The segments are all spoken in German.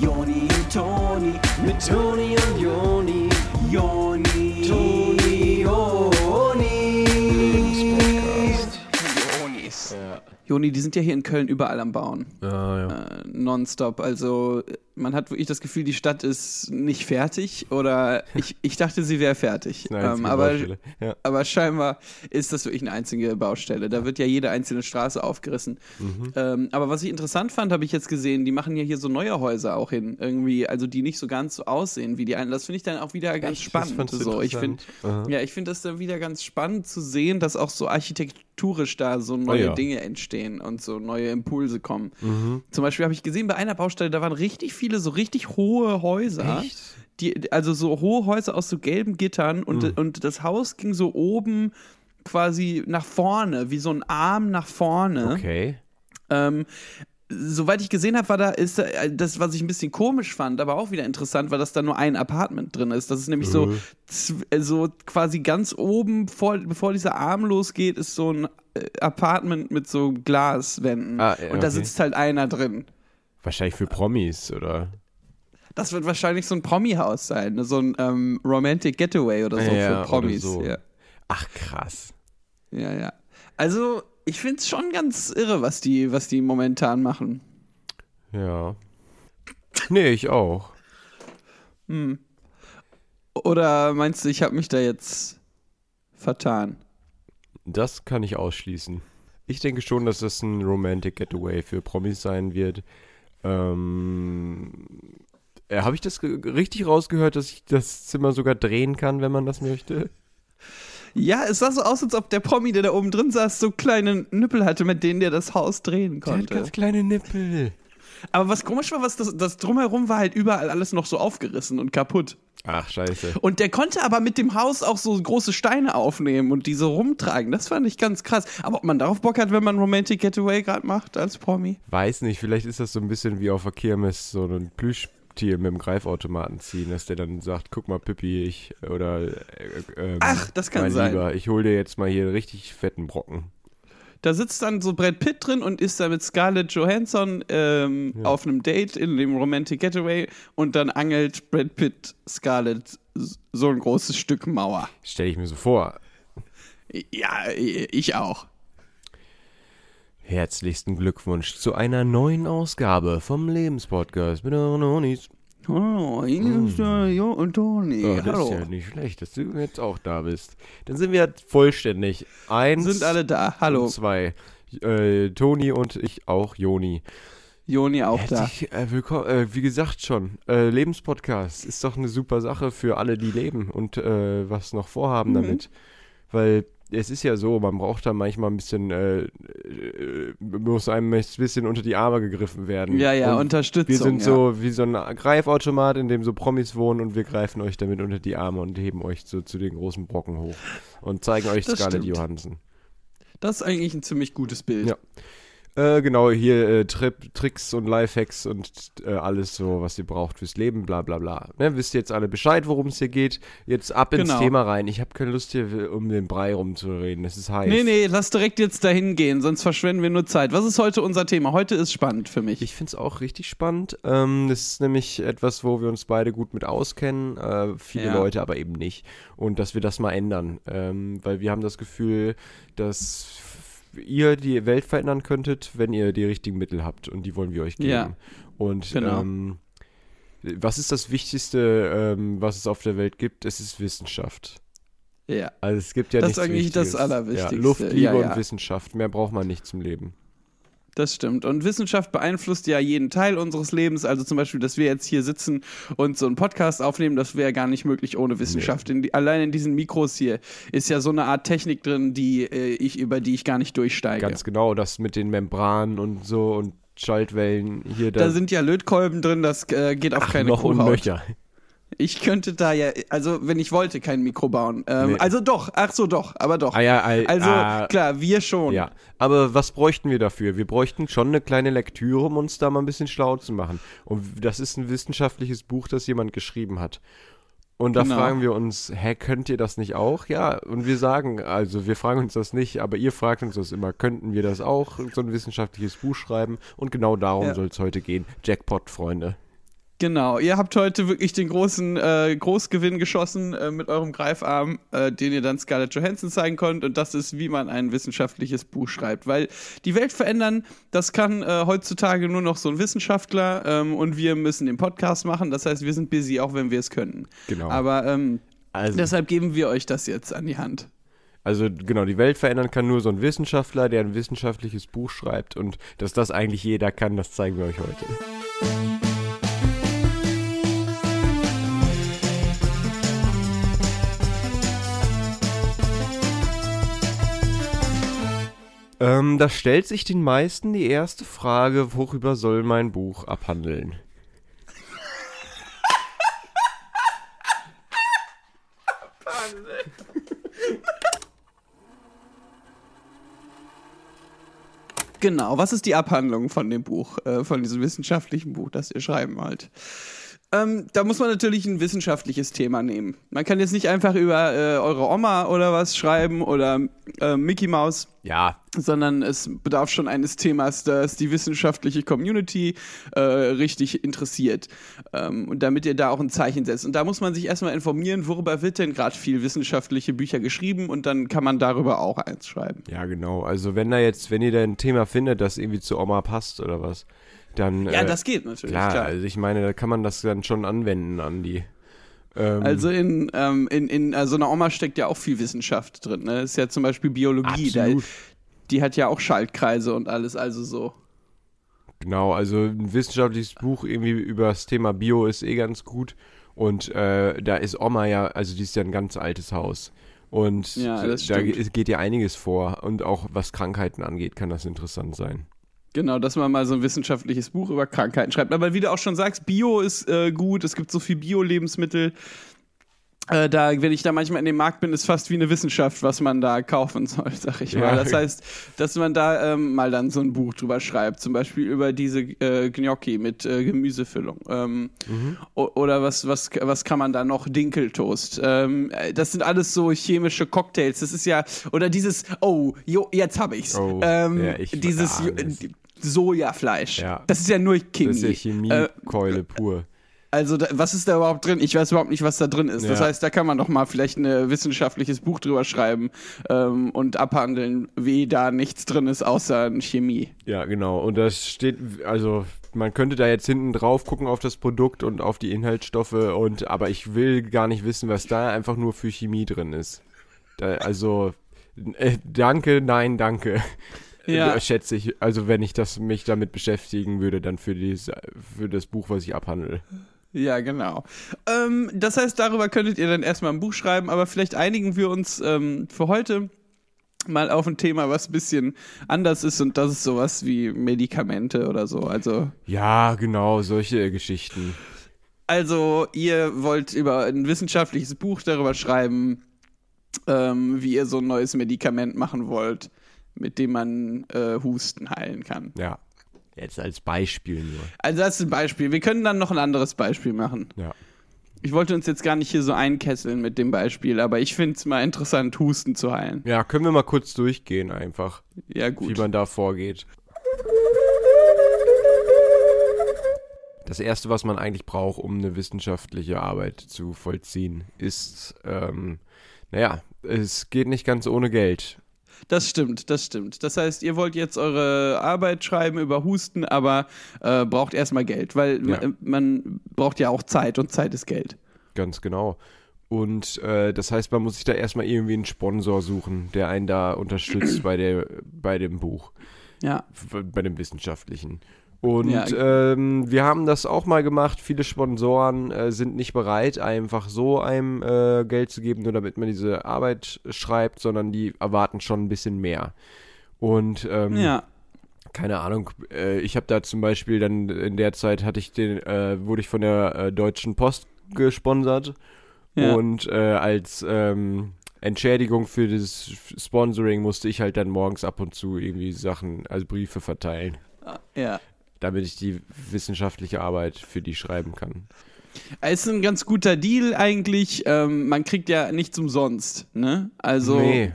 Joni und Toni, mit Toni und Joni, Joni, Toni, Joni. Jonis. Ja. Joni, die sind ja hier in Köln überall am Bauen. Ah, ja. Äh, nonstop. Also man hat wirklich das Gefühl, die Stadt ist nicht fertig oder ich, ich dachte, sie wäre fertig. Einzige Ähm, aber. Ja. aber scheinbar ist das wirklich eine einzige Baustelle. Da wird ja jede einzelne Straße aufgerissen. Mhm. Ähm, aber was ich interessant fand, habe ich jetzt gesehen, die machen ja hier so neue Häuser auch hin. Irgendwie, also die nicht so ganz so aussehen wie die einen. Das finde ich dann auch wieder ganz Echt? Spannend. So. Ich finde ja, ich finde das dann wieder ganz spannend zu sehen, dass auch so architekturisch da so neue Oh ja. Dinge entstehen und so neue Impulse kommen. Mhm. Zum Beispiel habe ich gesehen, bei einer Baustelle, da waren richtig viele so richtig hohe Häuser. Echt? Die, also so hohe Häuser aus so gelben Gittern und, Mhm. und das Haus ging so oben quasi nach vorne, wie so ein Arm nach vorne. Okay. Ähm, soweit ich gesehen habe, war da ist äh, das, was ich ein bisschen komisch fand, aber auch wieder interessant, war, dass da nur ein Apartment drin ist. Das ist nämlich so, Mhm. zw- äh, so quasi ganz oben, vor, bevor dieser Arm losgeht, ist so ein äh, Apartment mit so Glaswänden. Ah, ja, Und da okay. sitzt halt einer drin. Wahrscheinlich für Promis, oder? Das wird wahrscheinlich so ein Promi-Haus sein, ne? so ein ähm, Romantic Getaway oder so Ja, für Promis. so. Ja. Ach, krass. ja, ja. Also, ich finde es schon ganz irre, was die, was die momentan machen. Ja. Nee, ich auch. Oder meinst du, ich habe mich da jetzt vertan? Das kann ich ausschließen. Ich denke schon, dass das ein Romantic Getaway für Promis sein wird. Ähm, äh, Habe ich das richtig rausgehört, dass ich das Zimmer sogar drehen kann, wenn man das möchte? Ja, es sah so aus, als ob der Promi, der da oben drin saß, so kleine Nippel hatte, mit denen der das Haus drehen Der hat konnte. ganz kleine Nippel. Aber was komisch war, was das, das drumherum war halt überall alles noch so aufgerissen und kaputt. Ach, scheiße. Und der konnte aber mit dem Haus auch so große Steine aufnehmen und diese rumtragen. Das fand ich ganz krass. Aber ob man darauf Bock hat, wenn man Romantic Getaway gerade macht als Promi? Weiß nicht, vielleicht ist das so ein bisschen wie auf der Kirmes so ein Plüschtier mit dem Greifautomaten ziehen, dass der dann sagt, guck mal Pippi, ich oder äh, ähm, Ach, das kann mein sein. Lieber, ich hol dir jetzt mal hier richtig fetten Brocken. Da sitzt dann so Brad Pitt drin und ist da mit Scarlett Johansson ähm, Ja. auf einem Date in dem Romantic Getaway und dann angelt Brad Pitt Scarlett so ein großes Stück Mauer. Stell ich mir so vor. Ja, ich auch. Herzlichsten Glückwunsch zu einer neuen Ausgabe vom Lebenspodcast mit euren Honis. Hallo, hier ist der Jo und Toni. Oh, das Hallo. ist ja nicht schlecht, dass du jetzt auch da bist. Dann sind wir vollständig. Eins Sind alle da. Hallo. und zwei. Äh, Toni und ich auch, Joni. Joni auch da. Herzlich äh, willkommen, äh, wie gesagt schon, äh, Lebenspodcast ist doch eine super Sache für alle, die leben und äh, was noch vorhaben Mhm. damit. Weil es ist ja so, man braucht da manchmal ein bisschen, äh, äh, muss einem ein bisschen unter die Arme gegriffen werden. Ja, ja, und Unterstützung. wir sind ja. so wie so ein Greifautomat, in dem so Promis wohnen und wir greifen euch damit unter die Arme und heben euch so zu den großen Brocken hoch und zeigen euch Das Scarlett stimmt. Johansson. Das ist eigentlich ein ziemlich gutes Bild. Ja. Äh, genau, hier äh, Trip, Tricks und Lifehacks und äh, alles so, was ihr braucht fürs Leben, bla bla bla. Ne, wisst ihr jetzt alle Bescheid, worum es hier geht? Jetzt ab ins Genau. Thema rein. Ich habe keine Lust hier um den Brei rumzureden. Es ist heiß. Nee, nee, lass direkt jetzt dahin gehen, sonst verschwenden wir nur Zeit. Was ist heute unser Thema? Heute ist spannend für mich. Ich finde es auch richtig spannend. Ähm, das ist nämlich etwas, wo wir uns beide gut mit auskennen, äh, viele Ja. Leute aber eben nicht. Und dass wir das mal ändern. Ähm, weil wir haben das Gefühl, dass ihr die Welt verändern könntet, wenn ihr die richtigen Mittel habt. Und die wollen wir euch geben. Ja. Und Genau. ähm, was ist das Wichtigste, ähm, was es auf der Welt gibt? Es ist Wissenschaft. ja. Also es gibt ja Das nichts ist eigentlich das Wichtiges. Allerwichtigste. Ja, Luft, Liebe Ja, ja. und Wissenschaft. Mehr braucht man nicht zum Leben. Das stimmt. Und Wissenschaft beeinflusst ja jeden Teil unseres Lebens. Also zum Beispiel, dass wir jetzt hier sitzen und so einen Podcast aufnehmen, das wäre gar nicht möglich ohne Wissenschaft. In die, allein in diesen Mikros hier ist ja so eine Art Technik drin, die äh, ich, über die ich gar nicht durchsteige. Ganz genau, das mit den Membranen und so und Schaltwellen hier. da sind ja Lötkolben drin, das äh, geht auf Ach, keine noch und Kuhhaut. Ich könnte da ja, also wenn ich wollte, kein Mikro bauen. Ähm, Nee. Also doch, ach so doch, aber doch. Ah ja, al- Also ah, klar, wir schon. Ja, aber was bräuchten wir dafür? Wir bräuchten schon eine kleine Lektüre, um uns da mal ein bisschen schlau zu machen. Und das ist ein wissenschaftliches Buch, das jemand geschrieben hat. Und da Genau. fragen wir uns, hä, könnt ihr das nicht auch? Ja, und wir sagen, also wir fragen uns das nicht, aber ihr fragt uns das immer, könnten wir das auch, so ein wissenschaftliches Buch schreiben? Und genau darum Ja. soll es heute gehen. Jackpot, Freunde. Genau, ihr habt heute wirklich den großen äh, Großgewinn geschossen äh, mit eurem Greifarm, äh, den ihr dann Scarlett Johansson zeigen könnt. Und das ist, wie man ein wissenschaftliches Buch schreibt. Weil die Welt verändern, das kann äh, heutzutage nur noch so ein Wissenschaftler. Ähm, und wir müssen den Podcast machen. Das heißt, wir sind busy, auch wenn wir es können. Genau. Aber ähm, Also, deshalb geben wir euch das jetzt an die Hand. also genau, die Welt verändern kann nur so ein Wissenschaftler, der ein wissenschaftliches Buch schreibt. Und dass das eigentlich jeder kann, das zeigen wir euch heute. Ähm, da stellt sich den meisten die erste Frage, worüber soll mein Buch abhandeln? Genau, was ist die Abhandlung von dem Buch, äh, von diesem wissenschaftlichen Buch, das ihr schreiben wollt? Ähm, da muss man natürlich ein wissenschaftliches Thema nehmen. Man kann jetzt nicht einfach über äh, eure Oma oder was schreiben oder äh, Mickey Mouse, Ja, sondern es bedarf schon eines Themas, das die wissenschaftliche Community äh, richtig interessiert. Ähm, und damit ihr da auch ein Zeichen setzt. Und da muss man sich erstmal informieren, worüber wird denn gerade viel wissenschaftliche Bücher geschrieben und dann kann man darüber auch eins schreiben. ja genau. Also wenn da jetzt, wenn ihr da ein Thema findet, das irgendwie zu Oma passt oder was, dann Ja, äh, das geht natürlich, klar, klar. Also ich meine, da kann man das dann schon anwenden an die. Ähm, Also in, ähm, in, in äh, so einer Oma steckt ja auch viel Wissenschaft drin. Ne? Ist ja zum Beispiel Biologie. Da, die hat ja auch Schaltkreise und alles, also so. Genau, also ein wissenschaftliches Buch irgendwie über das Thema Bio ist eh ganz gut. Und äh, da ist Oma ja, also die ist ja ein ganz altes Haus. Und Ja, das da stimmt. geht ja einiges vor. Und auch was Krankheiten angeht, kann das interessant sein. Genau, dass man mal so ein wissenschaftliches Buch über Krankheiten schreibt. Aber wie du auch schon sagst, Bio ist äh, gut, es gibt so viel Bio-Lebensmittel. Äh, da, wenn ich da manchmal in dem Markt bin, ist fast wie eine Wissenschaft, was man da kaufen soll, sag ich Ja. mal. Das heißt, dass man da ähm, mal dann so ein Buch drüber schreibt, zum Beispiel über diese äh, Gnocchi mit äh, Gemüsefüllung. Ähm, o- Oder was, was, was kann man da noch? Dinkeltoast. Ähm, äh, das sind alles so chemische Cocktails. Das ist ja, oder dieses, oh, jo, jetzt hab ich's. Oh, ähm, ja, ich dieses Jo-. Sojafleisch. Ja. Das ist ja nur Chemie. Das ist ja Äh, Chemiekeule pur. also, da, was ist da überhaupt drin? Ich weiß überhaupt nicht, was da drin ist. Das Ja. heißt, da kann man doch mal vielleicht ein wissenschaftliches Buch drüber schreiben ähm, und abhandeln, wie da nichts drin ist, außer Chemie. Ja, genau. Und das steht, also man könnte da jetzt hinten drauf gucken auf das Produkt und auf die Inhaltsstoffe und aber ich will gar nicht wissen, was da einfach nur für Chemie drin ist. Da, also äh, danke, nein, danke. Ja. Äh, Schätze ich, also wenn ich das mich damit beschäftigen würde, dann für dieses, für das Buch, was ich abhandle. Ja, genau. Ähm, das heißt, darüber könntet ihr dann erstmal ein Buch schreiben, aber vielleicht einigen wir uns ähm, für heute mal auf ein Thema, was ein bisschen anders ist und das ist sowas wie Medikamente oder so. Also Ja, genau, solche Geschichten. Also, ihr wollt über ein wissenschaftliches Buch darüber schreiben, ähm, wie ihr so ein neues Medikament machen wollt, mit dem man äh, Husten heilen kann. Ja. Jetzt als Beispiel nur. Also, das ist ein Beispiel. Wir können dann noch ein anderes Beispiel machen. Ja. Ich wollte uns jetzt gar nicht hier so einkesseln mit dem Beispiel, aber ich finde es mal interessant, Husten zu heilen. Ja, können wir mal kurz durchgehen einfach, Ja, wie gut. man da vorgeht. Das erste, was man eigentlich braucht, um eine wissenschaftliche Arbeit zu vollziehen, ist, ähm, naja, es geht nicht ganz ohne Geld. Das stimmt, das stimmt. Das heißt, ihr wollt jetzt eure Arbeit schreiben über Husten, aber äh, braucht erstmal Geld, weil Ja. man, man braucht ja auch Zeit und Zeit ist Geld. Ganz genau. Und äh, das heißt, man muss sich da erstmal irgendwie einen Sponsor suchen, der einen da unterstützt bei, der, bei dem Buch. Ja. bei dem wissenschaftlichen. Und Ja. ähm, wir haben das auch mal gemacht. Viele Sponsoren äh, sind nicht bereit, einfach so einem äh, Geld zu geben, nur damit man diese Arbeit schreibt, sondern die erwarten schon ein bisschen mehr. Und ähm, Ja. keine Ahnung, äh, ich habe da zum Beispiel dann in der Zeit hatte ich den, äh, wurde ich von der äh, Deutschen Post gesponsert Ja. und äh, als ähm, Entschädigung für das Sponsoring musste ich halt dann morgens ab und zu irgendwie Sachen, also Briefe verteilen, Ja. Damit ich die wissenschaftliche Arbeit für die schreiben kann. Es ist ein ganz guter Deal eigentlich. Ähm, man kriegt ja nichts umsonst, ne? Also nee,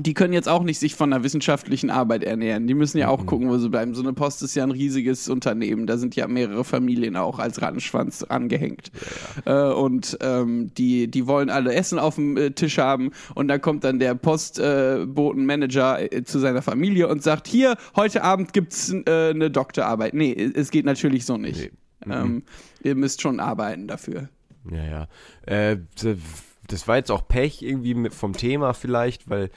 die können jetzt auch nicht sich von einer wissenschaftlichen Arbeit ernähren. Die müssen ja auch Mhm. gucken, wo sie bleiben. So eine Post ist ja ein riesiges Unternehmen. Da sind ja mehrere Familien auch als Rattenschwanz angehängt. Äh, und ähm, die, die wollen alle Essen auf dem äh, Tisch haben. Und dann kommt dann der Postbotenmanager äh, zu seiner Familie und sagt: Hier, heute Abend gibt's äh, eine Doktorarbeit. Nee, es geht natürlich so nicht. Nee. Ähm, ihr müsst schon arbeiten dafür. Ja, ja. Das war jetzt auch Pech irgendwie mit, vom Thema vielleicht, weil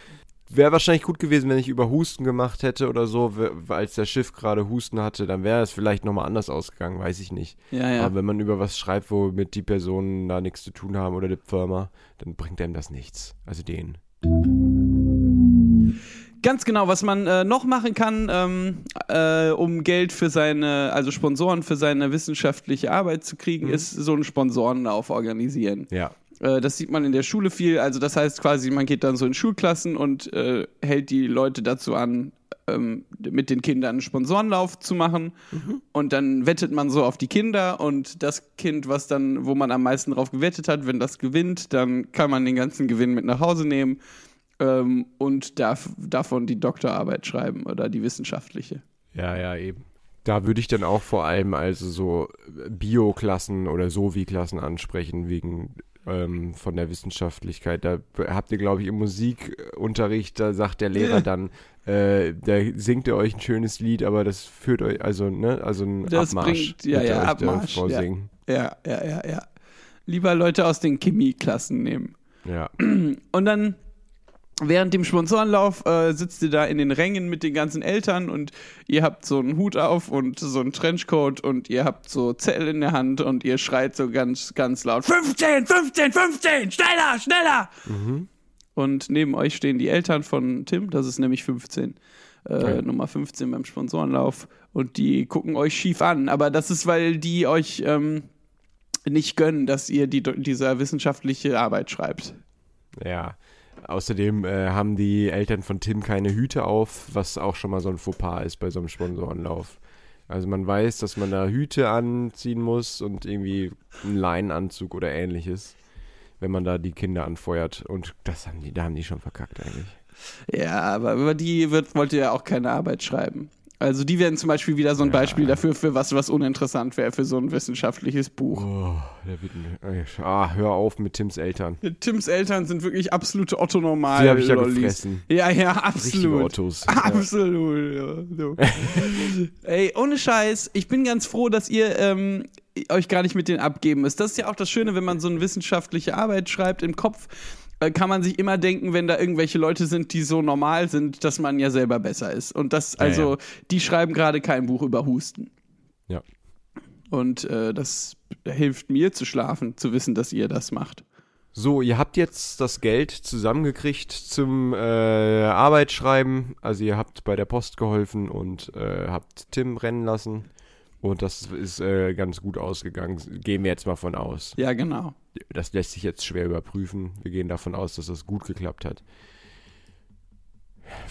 wäre wahrscheinlich gut gewesen, wenn ich über Husten gemacht hätte oder so, als das Schiff gerade Husten hatte, dann wäre es vielleicht nochmal anders ausgegangen, weiß ich nicht. Ja, ja. Aber wenn man über was schreibt, womit die Personen da nichts zu tun haben oder die Firma, dann bringt einem das nichts. Also denen. Ganz genau, was man äh, noch machen kann, ähm, äh, um Geld für seine, also Sponsoren für seine wissenschaftliche Arbeit zu kriegen, ist so einen Sponsorenlauf organisieren. Ja. Äh, das sieht man in der Schule viel. Also das heißt quasi, man geht dann so in Schulklassen und äh, hält die Leute dazu an, ähm, mit den Kindern einen Sponsorenlauf zu machen. Und dann wettet man so auf die Kinder und das Kind, was dann, wo man am meisten drauf gewettet hat, wenn das gewinnt, dann kann man den ganzen Gewinn mit nach Hause nehmen ähm, und darf davon die Doktorarbeit schreiben oder die wissenschaftliche. Ja, ja, eben. Da würde ich dann auch vor allem also so Bio-Klassen oder Sovi-Klassen ansprechen, wegen ähm, von der Wissenschaftlichkeit. Da habt ihr, glaube ich, im Musikunterricht, da sagt der Lehrer dann, äh, da singt ihr euch ein schönes Lied, aber das führt euch, also, ne, also ein Das Abmarsch. bringt- ja, ja, Abmarsch, ja. Ja, ja, ja, ja. Lieber Leute aus den Chemieklassen nehmen. Ja. Und dann während dem Sponsorenlauf äh, sitzt ihr da in den Rängen mit den ganzen Eltern und ihr habt so einen Hut auf und so einen Trenchcoat und ihr habt so Zettel in der Hand und ihr schreit so ganz, ganz laut 15, 15, 15, schneller, schneller! Und neben euch stehen die Eltern von Tim, das ist nämlich 15. Äh, Okay. Nummer 15 beim Sponsorenlauf und die gucken euch schief an, aber das ist, weil die euch ähm, nicht gönnen, dass ihr die, diese wissenschaftliche Arbeit schreibt. Ja. Außerdem äh, haben die Eltern von Tim keine Hüte auf, was auch schon mal so ein Fauxpas ist bei so einem Sponsorenlauf. Also man weiß, dass man da Hüte anziehen muss und irgendwie einen Leinenanzug oder ähnliches, wenn man da die Kinder anfeuert. Und das haben die, da haben die schon verkackt eigentlich. Ja, aber über die wird, wollt ihr ja auch keine Arbeit schreiben. Also die wären zum Beispiel wieder so ein Ja. Beispiel dafür, für was, was uninteressant wäre für so ein wissenschaftliches Buch. Oh, da wird ein, ah, hör auf mit Tims Eltern. Tims Eltern sind wirklich absolute otto normal Die habe ich ja Lollis. gefressen. Ja, ja, absolut. Ottos. Absolut. Ja, so. Ey, ohne Scheiß, ich bin ganz froh, dass ihr ähm, euch gar nicht mit denen abgeben müsst. Das ist ja auch das Schöne, wenn man so eine wissenschaftliche Arbeit schreibt im Kopf, kann man sich immer denken, wenn da irgendwelche Leute sind, die so normal sind, dass man ja selber besser ist. Und das, Ja, also, ja. die schreiben gerade kein Buch über Husten. Ja. Und äh, das hilft mir zu schlafen, zu wissen, dass ihr das macht. So, ihr habt jetzt das Geld zusammengekriegt zum äh, Arbeitsschreiben. Also ihr habt bei der Post geholfen und äh, habt Tim rennen lassen. Und das ist äh, ganz gut ausgegangen. Gehen wir jetzt mal von aus. Ja, genau. Das lässt sich jetzt schwer überprüfen. Wir gehen davon aus, dass das gut geklappt hat.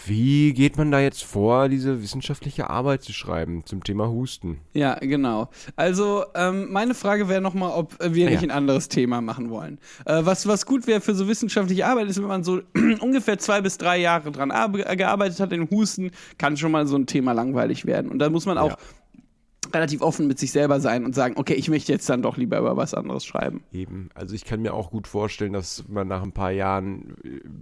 Wie geht man da jetzt vor, diese wissenschaftliche Arbeit zu schreiben zum Thema Husten? Ja, genau. Also, ähm, meine Frage wäre nochmal, ob wir Ah, nicht ja. ein anderes Thema machen wollen. Äh, was, was gut wäre für so wissenschaftliche Arbeit, ist, wenn man so ungefähr zwei bis drei Jahre dran arbe- gearbeitet hat im Husten, kann schon mal so ein Thema langweilig werden. Und da muss man auch Ja. Relativ offen mit sich selber sein und sagen, okay, ich möchte jetzt dann doch lieber über was anderes schreiben. Eben, also ich kann mir auch gut vorstellen, dass man nach ein paar Jahren,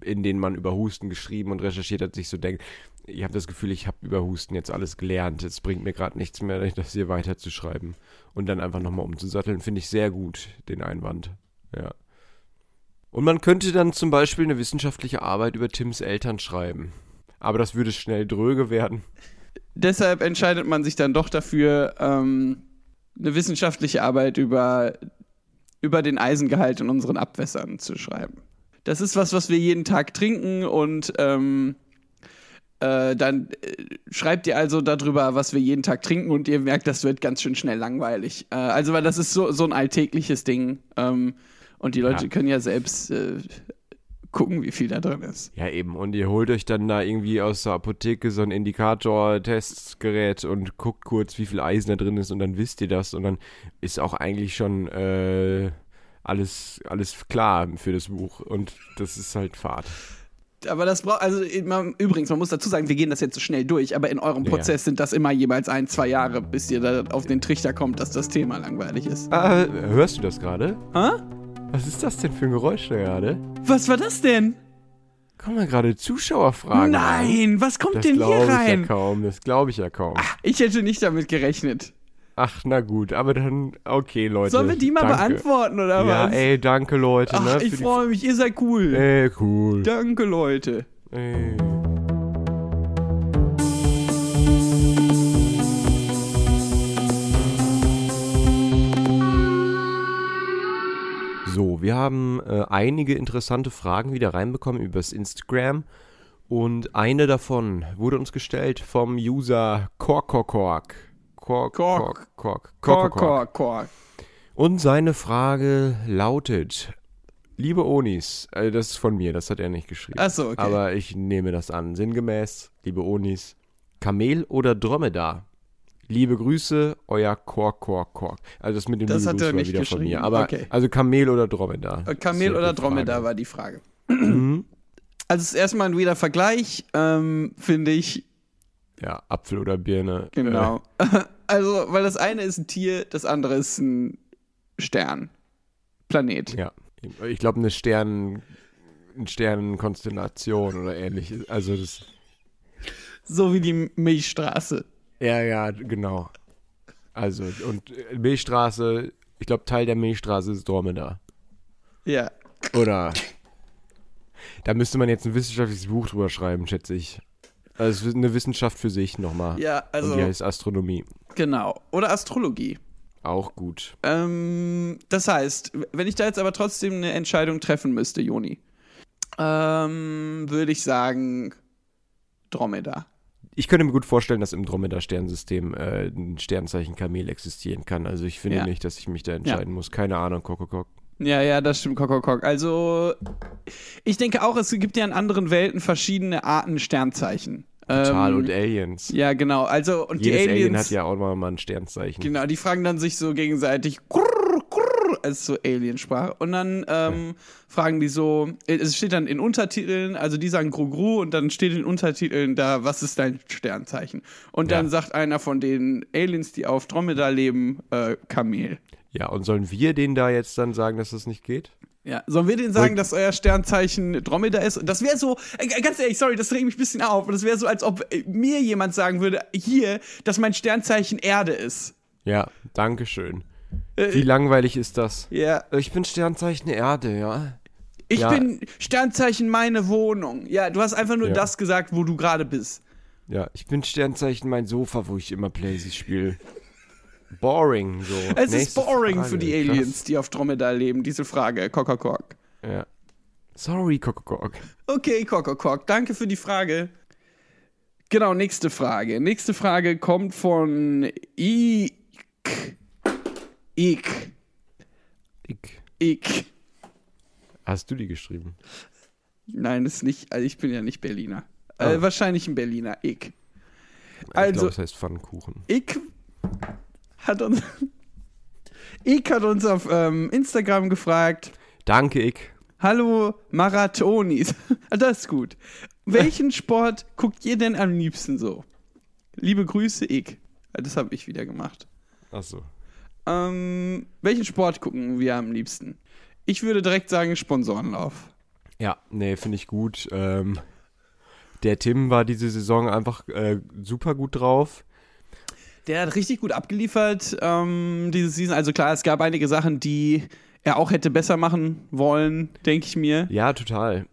in denen man über Husten geschrieben und recherchiert hat, sich so denkt, ich habe das Gefühl, ich habe über Husten jetzt alles gelernt, jetzt bringt mir gerade nichts mehr, das hier weiterzuschreiben. Und dann einfach nochmal umzusatteln, finde ich sehr gut, den Einwand. Ja. Und man könnte dann zum Beispiel eine wissenschaftliche Arbeit über Tims Eltern schreiben. Aber das würde schnell dröge werden. Deshalb entscheidet man sich dann doch dafür, ähm, eine wissenschaftliche Arbeit über, über den Eisengehalt in unseren Abwässern zu schreiben. Das ist was, was wir jeden Tag trinken und ähm, äh, dann äh, schreibt ihr also darüber, was wir jeden Tag trinken und ihr merkt, das wird ganz schön schnell langweilig. Äh, also, weil das ist so, so ein alltägliches Ding ähm, und die Leute Ja. können ja selbst äh, gucken, wie viel da drin ist. Ja, eben. Und ihr holt euch dann da irgendwie aus der Apotheke so ein Indikator-Testgerät und guckt kurz, wie viel Eisen da drin ist und dann wisst ihr das und dann ist auch eigentlich schon äh, alles, alles klar für das Buch und das ist halt Fahrt. Aber das braucht, also man, übrigens, man muss dazu sagen, wir gehen das jetzt so schnell durch, aber in eurem Ja. Prozess sind das immer jeweils ein, zwei Jahre, bis ihr da auf den Trichter kommt, dass das Thema langweilig ist. Ah, hörst du das gerade? Hä? Was ist das denn für ein Geräusch da gerade? Was war das denn? Kommen da gerade Zuschauerfragen? Nein, was kommt Das denn hier glaube ich ja rein? kaum, das glaube ich ja kaum. Ich hätte nicht damit gerechnet. Ach, na gut, aber dann, okay, Leute. Sollen wir die mal danke. beantworten oder Ja, was? ey, danke, Leute. Ach, ne, ich freue mich, ihr seid cool. Ey, cool. Danke, Leute. Ey. So, wir haben äh, einige interessante Fragen wieder reinbekommen übers Instagram. Und eine davon wurde uns gestellt vom User Korkokork. Kork, Kork. Kork, Kork, Kork, Korkokork. kork, kork. Und seine Frage lautet: Liebe Onis, äh, das ist von mir, das hat er nicht geschrieben. Achso, okay. Aber ich nehme das an. Sinngemäß, liebe Onis, Kamel oder Dromedar? Liebe Grüße, euer Kork, Kork, Kork. Also das mit dem Das liebe hat er nicht wieder von mir. Aber Okay. also Kamel oder Dromedar? Äh, Kamel oder Dromedar war die Frage. Mhm. Also es ist erstmal ein wieder Vergleich, ähm, finde ich. Ja, Apfel oder Birne. Genau. Also, weil das eine ist ein Tier, das andere ist ein Stern. Planet. Äh, ja. Ich glaube, eine Stern, eine Sternenkonstellation oder ähnliches. Also das. So wie die Milchstraße. Ja, ja, genau. Also, und äh, Milchstraße, ich glaube, Teil der Milchstraße ist Dromedar. Ja. Oder. Da müsste man jetzt ein wissenschaftliches Buch drüber schreiben, schätze ich. Also, es ist eine Wissenschaft für sich nochmal. Ja, also, Und die heißt Astronomie. genau. Oder Astrologie. Auch gut. Ähm, das heißt, wenn ich da jetzt aber trotzdem eine Entscheidung treffen müsste, Joni, ähm, würde ich sagen Dromedar. Ich könnte mir gut vorstellen, dass im Dromedar-Sternsystem äh, ein Sternzeichen Kamel existieren kann. Also, ich finde Ja. nicht, dass ich mich da entscheiden muss. Keine Ahnung, Kokokok. Ja, ja, das stimmt, Kok, Kok, Kok. Also, ich denke auch, es gibt ja in anderen Welten verschiedene Arten Sternzeichen. Total. Ähm, und Aliens. Ja, genau. Also, und Jedes die Aliens. Alien hat ja auch mal ein Sternzeichen. Genau, die fragen dann sich so gegenseitig grrr, als so Aliensprache. Und dann ähm, fragen die so, es steht dann in Untertiteln, also die sagen Grugru und dann steht in Untertiteln da, was ist dein Sternzeichen? Und dann Ja. sagt einer von den Aliens, die auf Dromedar leben, äh, Kamel. Ja, und sollen wir denen da jetzt dann sagen, dass das nicht geht? Ja, sollen wir denen sagen, Und- dass euer Sternzeichen Dromedar ist? Das wäre so, äh, ganz ehrlich, sorry, das regt mich ein bisschen auf. aber Das wäre so, als ob äh, mir jemand sagen würde, hier, dass mein Sternzeichen Erde ist. Ja, danke schön. Äh, Wie langweilig ist das? Ja, Ich bin Sternzeichen Erde, ja. Ich Ja. bin Sternzeichen meine Wohnung. Ja, du hast einfach nur Ja. das gesagt, wo du gerade bist. Ja, ich bin Sternzeichen mein Sofa, wo ich immer Playsys spiele. Boring, so. Es ist Nächste boring Frage. für die Krass. Aliens, die auf Dromedar leben, diese Frage. Kokokok. Ja. Sorry, Kokokok. Okay, Kokokok, danke für die Frage. Genau, nächste Frage. Nächste Frage kommt von Ik. Ik. Ich. Ik. Hast du die geschrieben? Nein, ist nicht. Also ich bin ja nicht Berliner. Ah. Äh, wahrscheinlich ein Berliner. Ik. ich Also- glaube, es heißt Pfannkuchen. Ich hat uns. Ich hat uns auf ähm, Instagram gefragt. Danke, ich. Hallo Marathonis. Das ist gut. Welchen Sport guckt ihr denn am liebsten so? Liebe Grüße, ich. Das habe ich wieder gemacht. Achso. Ähm, welchen Sport gucken wir am liebsten? Ich würde direkt sagen Sponsorenlauf. Ja, nee, finde ich gut. Ähm, der Tim war diese Saison einfach äh, super gut drauf. Der hat richtig gut abgeliefert ähm, diese Season. Also klar, es gab einige Sachen, die er auch hätte besser machen wollen, denke ich mir. Ja, total.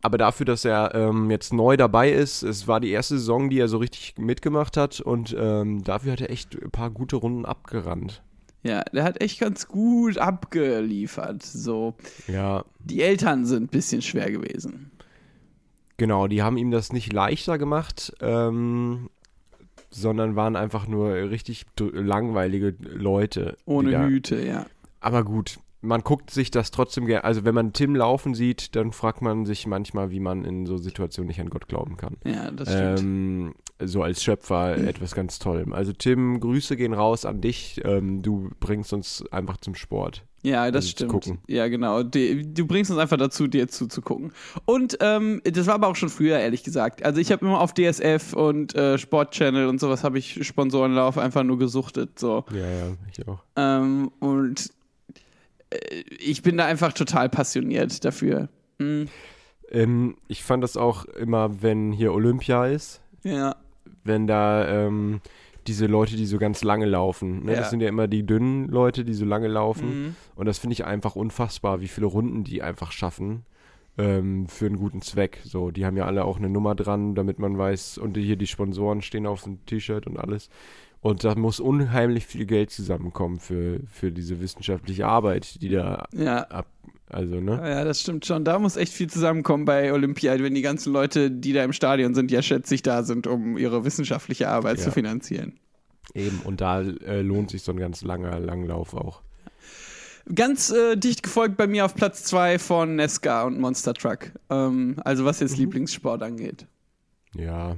Aber dafür, dass er ähm, jetzt neu dabei ist, es war die erste Saison, die er so richtig mitgemacht hat und ähm, dafür hat er echt ein paar gute Runden abgerannt. Ja, der hat echt ganz gut abgeliefert. So, Ja, die Eltern sind ein bisschen schwer gewesen. genau, die haben ihm das nicht leichter gemacht, ähm, sondern waren einfach nur richtig langweilige Leute. Ohne Hüte, ja. Aber gut, man guckt sich das trotzdem gerne. Also wenn man Tim laufen sieht, dann fragt man sich manchmal, wie man in so Situationen nicht an Gott glauben kann. Ja, das stimmt. Ähm, so als Schöpfer etwas ganz Tollem. Also Tim, Grüße gehen raus an dich. Ähm, du bringst uns einfach zum Sport. Ja, das Also zu stimmt. gucken. Ja, genau. Du bringst uns einfach dazu, dir zuzugucken. Und ähm, das war aber auch schon früher, ehrlich gesagt. Also ich habe immer auf DSF und äh, Sportchannel und sowas habe ich Sponsorenlauf einfach nur gesuchtet. So. Ja, ja, ich auch. Ähm, und äh, ich bin da einfach total passioniert dafür. Hm, Ähm, ich fand das auch immer, wenn hier Olympia ist, ja. Wenn da ähm, diese Leute, die so ganz lange laufen. Ne? Ja. Das sind ja immer die dünnen Leute, die so lange laufen. Mhm. Und das finde ich einfach unfassbar, wie viele Runden die einfach schaffen ähm, für einen guten Zweck. So, die haben ja alle auch eine Nummer dran, damit man weiß, und hier die Sponsoren stehen auf dem T-Shirt und alles. Und da muss unheimlich viel Geld zusammenkommen für, für diese wissenschaftliche Arbeit, die da Ja. ab, also, ne? Ja, das stimmt schon. Da muss echt viel zusammenkommen bei Olympia, wenn die ganzen Leute, die da im Stadion sind, ja schätze ich da sind, um ihre wissenschaftliche Arbeit Ja. zu finanzieren. Eben, und da äh, lohnt sich so ein ganz langer Langlauf auch. Ganz äh, dicht gefolgt bei mir auf Platz 2 von Nesca und Monster Truck. Ähm, also was Mhm. jetzt Lieblingssport angeht. Ja.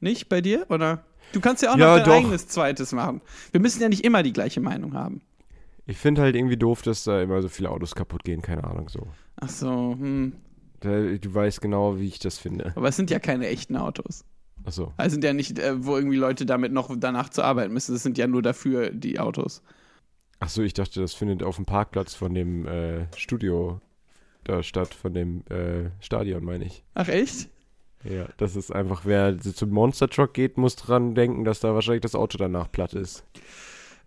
Nicht bei dir, oder? Du kannst ja auch Ja, noch dein doch. eigenes zweites machen. Wir müssen ja nicht immer die gleiche Meinung haben. Ich finde halt irgendwie doof, dass da immer so viele Autos kaputt gehen, keine Ahnung so. Ach so, hm. Da, du weißt genau, wie ich das finde. Aber es sind ja keine echten Autos. Achso. Also sind ja nicht, äh, wo irgendwie Leute damit noch danach zu arbeiten müssen. Das sind ja nur dafür die Autos. Achso, ich dachte, das findet auf dem Parkplatz von dem äh, Studio da statt, von dem äh, Stadion, meine ich. Ach echt? Ja, das ist einfach, wer so zum Monster Truck geht, muss dran denken, dass da wahrscheinlich das Auto danach platt ist.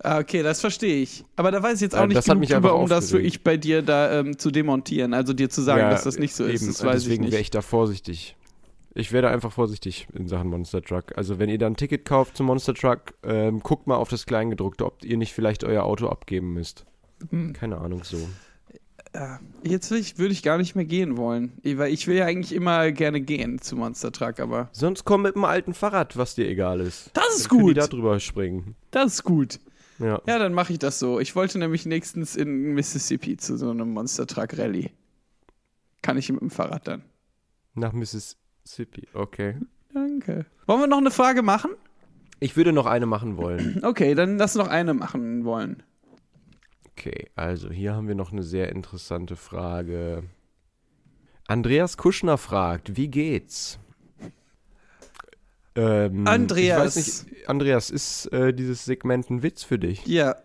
Ah, okay, das verstehe ich. Aber da weiß ich jetzt auch Ja, nicht das hat genug mich drüber, um das wirklich bei dir da ähm, zu demontieren. Also dir zu sagen, ja, dass das nicht so ist. eben, Das und weiß deswegen wäre ich da vorsichtig. Ich werde einfach vorsichtig in Sachen Monster Truck. Also wenn ihr dann ein Ticket kauft zum Monster Truck, ähm, guckt mal auf das Kleingedruckte, ob ihr nicht vielleicht euer Auto abgeben müsst. Hm. Keine Ahnung so. Ja, jetzt ich, würde ich gar nicht mehr gehen wollen. Weil ich will ja eigentlich immer gerne gehen zu Monster Truck, aber Sonst komm mit einem alten Fahrrad, was dir egal ist. Das ist Dann gut. Die da drüber springen. das ist gut. Ja. Ja, dann mache ich das so. Ich wollte nämlich nächstens in Mississippi zu so einem Monster Truck Rallye. Kann ich mit dem Fahrrad dann. Nach Mississippi, okay. Danke. Wollen wir noch eine Frage machen? Ich würde noch eine machen wollen. Okay, dann lass noch eine machen wollen. Okay, also hier haben wir noch eine sehr interessante Frage. Andreas Kuschner fragt, wie geht's? Ähm, Andreas. Nicht, Andreas, ist äh, dieses Segment ein Witz für dich? Ja.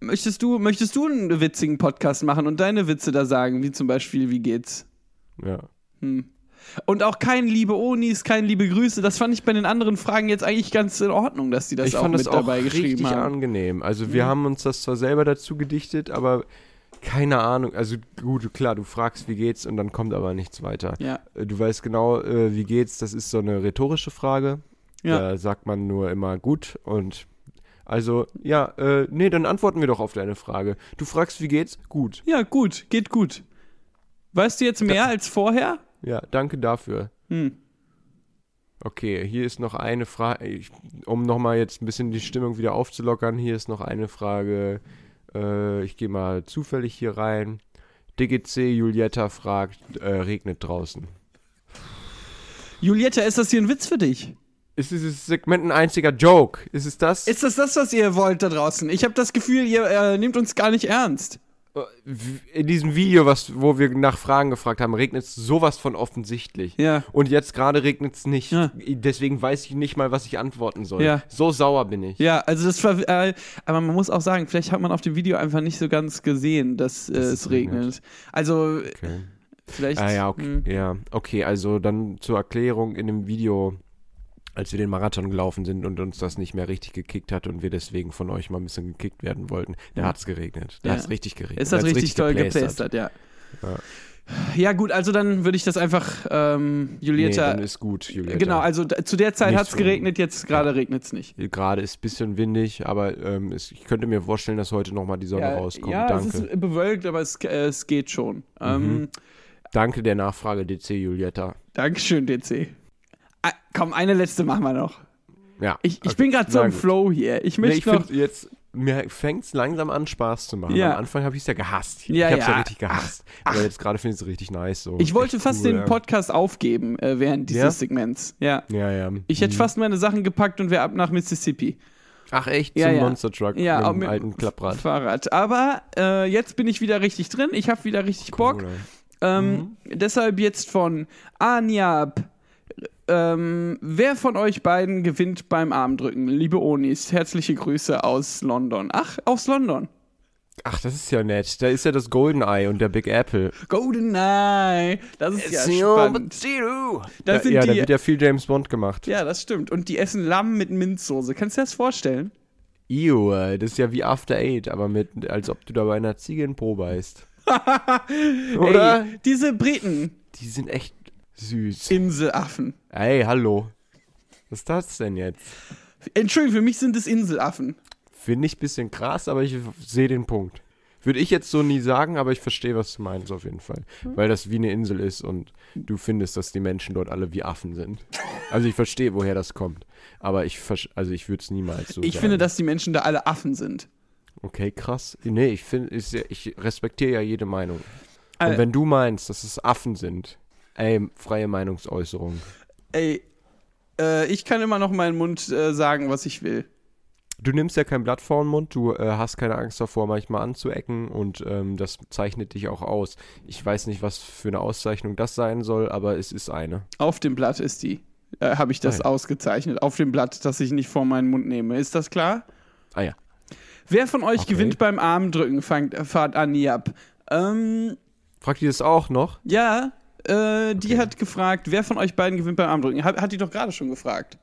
Möchtest du, möchtest du einen witzigen Podcast machen und deine Witze da sagen, wie zum Beispiel, wie geht's? Ja. Hm. Und auch kein liebe Onis, kein liebe Grüße. Das fand ich bei den anderen Fragen jetzt eigentlich ganz in Ordnung, dass die das ich auch fand mit das auch dabei geschrieben richtig haben. angenehm. Also wir haben uns das zwar selber dazu gedichtet, aber keine Ahnung. Also gut, klar, du fragst, wie geht's und dann kommt aber nichts weiter. Ja, Äh, Du weißt genau, äh, wie geht's. Das ist so eine rhetorische Frage. ja. Da sagt man nur immer gut und also, ja, äh, nee, dann antworten wir doch auf deine Frage. Du fragst, wie geht's? Gut. Ja, gut, geht gut. Weißt du jetzt mehr als vorher? Ja, danke dafür. Hm. Okay, hier ist noch eine Frage, um nochmal jetzt ein bisschen die Stimmung wieder aufzulockern, hier ist noch eine Frage, äh, ich gehe mal zufällig hier rein. DGC Julietta fragt, äh, regnet draußen. Julietta, ist das hier ein Witz für dich? Ist dieses Segment ein einziger Joke? Ist es das? Ist das das, was ihr wollt da draußen? Ich habe das Gefühl, ihr äh, nehmt uns gar nicht ernst. In diesem Video, was, wo wir nach Fragen gefragt haben, regnet es sowas von offensichtlich. Ja. Und jetzt gerade regnet es nicht. Ja. Deswegen weiß ich nicht mal, was ich antworten soll. Ja. So sauer bin ich. Ja, also das war, äh, aber man muss auch sagen, vielleicht hat man auf dem Video einfach nicht so ganz gesehen, dass, äh, Dass es es regnet. regnet. Also Okay. vielleicht. Ah, ja, okay. hm. ja, okay. Also dann zur Erklärung in dem Video, als wir den Marathon gelaufen sind und uns das nicht mehr richtig gekickt hat und wir deswegen von euch mal ein bisschen gekickt werden wollten, da Ja. hat es geregnet. Da Ja. hat es richtig geregnet. Ist das Da hat's richtig, toll geplästert, ja. Ja, gut, also dann würde ich das einfach, ähm, Nee, Julietta. dann ist gut, Julietta. genau, also zu der Zeit hat es geregnet, jetzt gerade regnet es nicht. Gerade ist ein bisschen windig, aber ähm, es, ich könnte mir vorstellen, dass heute nochmal die Sonne ja, rauskommt. ja Danke. es ist bewölkt, aber es, äh, es geht schon. Ähm, Danke der Nachfrage, DC Julietta. Dankeschön, DC. Ah, komm, eine letzte machen wir noch. Ja. Ich, ich okay. bin gerade so im. Flow hier. Ich Nee, möchte ich noch. jetzt, mir fängt es langsam an, Spaß zu machen. Ja. Am Anfang habe ich es ja gehasst. Ja, ich habe es ja. ja. richtig gehasst. Aber jetzt gerade finde ich es richtig nice. So. Ich wollte fast cool, den. Podcast aufgeben äh, während dieses? Segments. Ja. Ja, ja. Ich hätte Mhm. fast meine Sachen gepackt und wäre ab nach Mississippi. Ach echt? Ja, Zum ja. Monster Truck Ja, mit dem mit alten Klapprad. Fahrrad. Aber äh, jetzt bin ich wieder richtig drin. Ich habe wieder richtig Bock. Cool, Ähm, Mhm. Deshalb jetzt von Anjab. Ähm, wer von euch beiden gewinnt beim Armdrücken? Liebe Onis, herzliche Grüße aus London. Ach, aus London. Ach, das ist ja nett. Da ist ja das Goldeneye und der Big Apple. GoldenEye. Das ist ja Zero, spannend. zero. Das Da, sind ja, da die- wird ja viel James Bond gemacht. Ja, das stimmt. Und die essen Lamm mit Minzsoße. Kannst du dir das vorstellen? Ew, das ist ja wie After Eight, aber mit, als ob du da bei einer Ziege in Po beißt. Oder? Ey, diese Briten, Die sind echt süß. Inselaffen. Ey, hallo. Was ist das denn jetzt? Entschuldigung, für mich sind es Inselaffen. Finde ich ein bisschen krass, aber ich sehe den Punkt. Würde ich jetzt so nie sagen, aber ich verstehe, was du meinst auf jeden Fall. Weil das wie eine Insel ist und du findest, dass die Menschen dort alle wie Affen sind. Also ich verstehe, woher das kommt. Aber ich, also ich würde es niemals so Ich sagen. finde, dass die Menschen da alle Affen sind. Okay, krass. Nee, ich finde, ja- ich respektiere ja jede Meinung. Und wenn du meinst, dass es Affen sind, ey, freie Meinungsäußerung. Ey, äh, ich kann immer noch meinen Mund äh, sagen, was ich will. Du nimmst ja kein Blatt vor den Mund, du äh, hast keine Angst davor, manchmal anzuecken und ähm, das zeichnet dich auch aus. Ich weiß nicht, was für eine Auszeichnung das sein soll, aber es ist eine. Auf dem Blatt ist die. Äh, Habe ich das ja. ausgezeichnet. Auf dem Blatt, das ich nicht vor meinen Mund nehme. Ist das klar? Ah ja. Wer von euch Okay. gewinnt beim Armdrücken? Fangt, fahrt Anni ab. Ähm, Fragt ihr das auch noch? ja, äh, die Okay. hat gefragt, wer von euch beiden gewinnt beim Armdrücken? Hat, hat die doch gerade schon gefragt.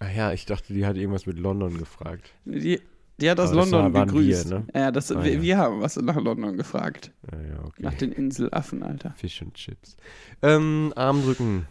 Ah ja, ich dachte, die hat irgendwas mit London gefragt. Die, die hat aus Aber London wir, gegrüßt. ne? Ja, das, Ah, wir, ja. wir haben was nach London gefragt. Ah ja, okay. Nach den Inselaffen, Alter. Fish und Chips. Ähm, Armdrücken.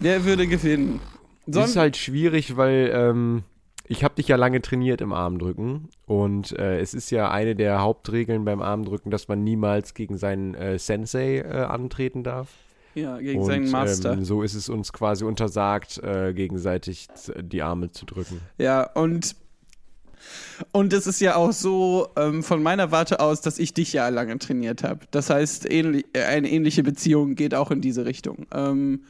Wer würde gewinnen? Das ist Son halt schwierig, weil ähm, ich habe dich ja lange trainiert im Armdrücken und äh, es ist ja eine der Hauptregeln beim Armdrücken, dass man niemals gegen seinen äh, Sensei äh, antreten darf. ja, gegen und seinen Master. Ähm, so ist es uns quasi untersagt, äh, gegenseitig die Arme zu drücken. Ja, und und es ist ja auch so ähm, von meiner Warte aus, dass ich dich ja lange trainiert habe. Das heißt, ähnlich, äh, eine ähnliche Beziehung geht auch in diese Richtung. Ähm,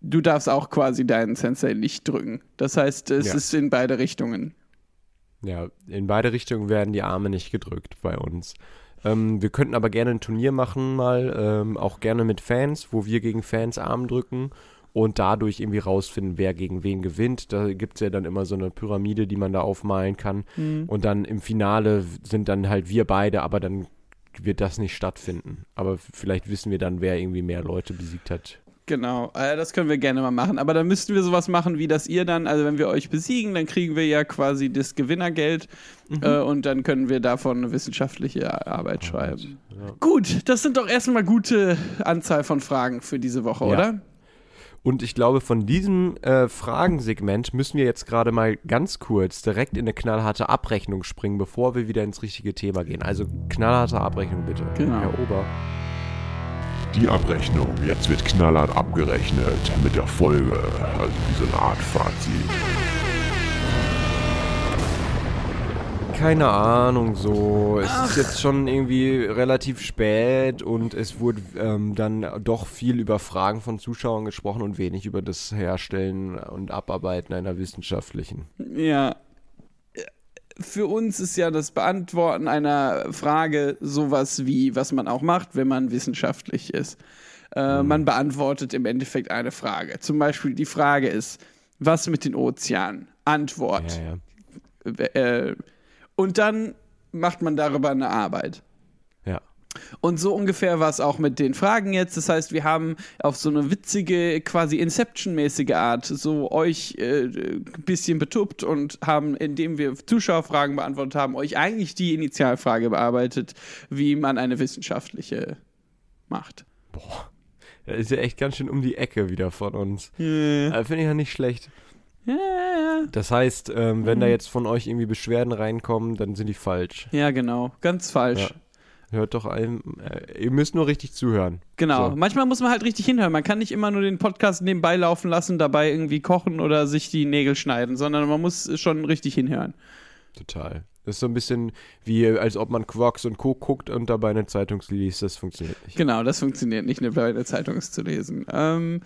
du darfst auch quasi deinen Sensei nicht drücken. Das heißt, es Ja. ist in beide Richtungen. Ja, in beide Richtungen werden die Arme nicht gedrückt bei uns. Ähm, wir könnten aber gerne ein Turnier machen, mal ähm, auch gerne mit Fans, wo wir gegen Fans Arm drücken und dadurch irgendwie rausfinden, wer gegen wen gewinnt. Da gibt es ja dann immer so eine Pyramide, die man da aufmalen kann. Und dann im Finale sind dann halt wir beide, aber dann wird das nicht stattfinden. Aber vielleicht wissen wir dann, wer irgendwie mehr Leute besiegt hat. Genau, äh, das können wir gerne mal machen. Aber dann müssten wir sowas machen, wie dass ihr dann, also wenn wir euch besiegen, dann kriegen wir ja quasi das Gewinnergeld äh, und dann können wir davon eine wissenschaftliche Arbeit schreiben. Ja. Gut, das sind doch erstmal gute Anzahl von Fragen für diese Woche, Ja. oder? Und ich glaube, von diesem äh, Fragensegment müssen wir jetzt gerade mal ganz kurz direkt in eine knallharte Abrechnung springen, bevor wir wieder ins richtige Thema gehen. Also knallharte Abrechnung bitte, Genau. Herr Ober. Die Abrechnung. Jetzt wird knallhart abgerechnet mit der Folge. Also wie so eine Art Fazit. Keine Ahnung, so. Es ist jetzt schon irgendwie relativ spät und es wurde ähm, dann doch viel über Fragen von Zuschauern gesprochen und wenig über das Herstellen und Abarbeiten einer wissenschaftlichen. Ja. Für uns ist ja das Beantworten einer Frage sowas wie, was man auch macht, wenn man wissenschaftlich ist. Äh, Man beantwortet im Endeffekt eine Frage. Zum Beispiel die Frage ist, was mit den Ozeanen? Antwort. Ja, ja. Äh, und dann macht man darüber eine Arbeit. Und so ungefähr war es auch mit den Fragen jetzt. Das heißt, wir haben auf so eine witzige, quasi Inception-mäßige Art so euch äh, ein bisschen betuppt und haben, indem wir Zuschauerfragen beantwortet haben, euch eigentlich die Initialfrage bearbeitet, wie man eine wissenschaftliche macht. Das ist ja echt ganz schön um die Ecke wieder von uns. Äh, Finde ich ja nicht schlecht. Ja, ja, Das heißt, ähm, wenn da Mhm. jetzt von euch irgendwie Beschwerden reinkommen, dann sind die falsch. ja, genau. Ganz falsch. Ja. Hört doch ein, äh, ihr müsst nur richtig zuhören. Genau. So. Manchmal muss man halt richtig hinhören. Man kann nicht immer nur den Podcast nebenbei laufen lassen, dabei irgendwie kochen oder sich die Nägel schneiden, sondern man muss schon richtig hinhören. Total. Das ist so ein bisschen wie, als ob man Quarks und Co. guckt und dabei eine Zeitung liest. Das funktioniert nicht. Genau, das funktioniert nicht, eine Zeitung zu lesen. Ähm,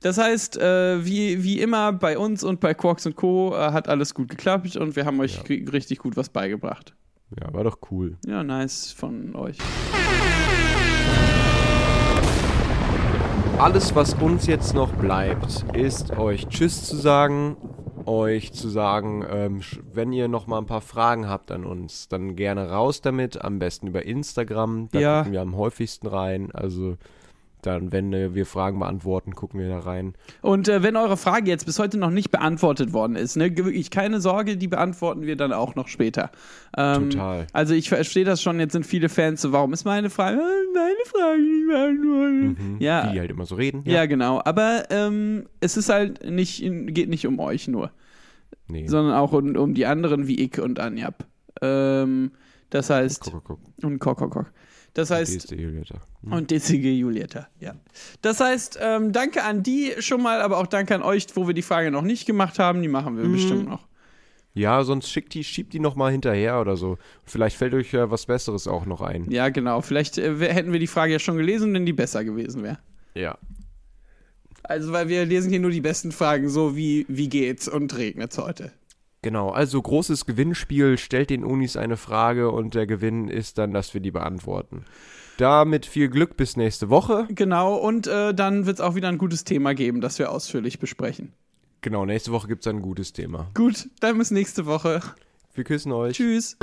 das heißt, äh, wie, wie immer bei uns und bei Quarks und Co. Äh, hat alles gut geklappt und wir haben euch Ja. ri- richtig gut was beigebracht. Ja, war doch cool. Ja, nice von euch. Alles, was uns jetzt noch bleibt, ist euch Tschüss zu sagen, euch zu sagen, ähm, wenn ihr noch mal ein paar Fragen habt an uns, dann gerne raus damit, am besten über Instagram, da Ja. gucken wir am häufigsten rein, also dann, wenn äh, wir Fragen beantworten, gucken wir da rein. Und äh, wenn eure Frage jetzt bis heute noch nicht beantwortet worden ist, ne, wirklich keine Sorge, die beantworten wir dann auch noch später. Ähm, Total. Also ich verstehe das schon, jetzt sind viele Fans so, warum ist meine Frage, äh, meine Frage nicht beantwortet? Mhm. Ja, Die halt immer so reden. ja, genau. Aber ähm, es ist halt nicht, geht nicht um euch nur, Nee. sondern auch um, um die anderen wie ich und Anjab. Ähm, das heißt, und Kok, Kok, Kok. Das heißt, DSD Julieta. Mhm. und Dezige Julietta, ja. Das heißt, ähm, danke an die schon mal, aber auch danke an euch, wo wir die Frage noch nicht gemacht haben. Die machen wir bestimmt noch. Ja, sonst schickt die, schiebt die noch mal hinterher oder so. Vielleicht fällt euch ja was Besseres auch noch ein. Ja, genau. Vielleicht äh, hätten wir die Frage ja schon gelesen, wenn die besser gewesen wäre. Ja. Also, weil wir lesen hier nur die besten Fragen, so wie, wie geht's und regnet's heute. Genau, also großes Gewinnspiel, stellt den Unis eine Frage und der Gewinn ist dann, dass wir die beantworten. Damit viel Glück bis nächste Woche. Genau, und äh, dann wird's auch wieder ein gutes Thema geben, das wir ausführlich besprechen. Genau, nächste Woche gibt es ein gutes Thema. Gut, dann bis nächste Woche. Wir küssen euch. Tschüss.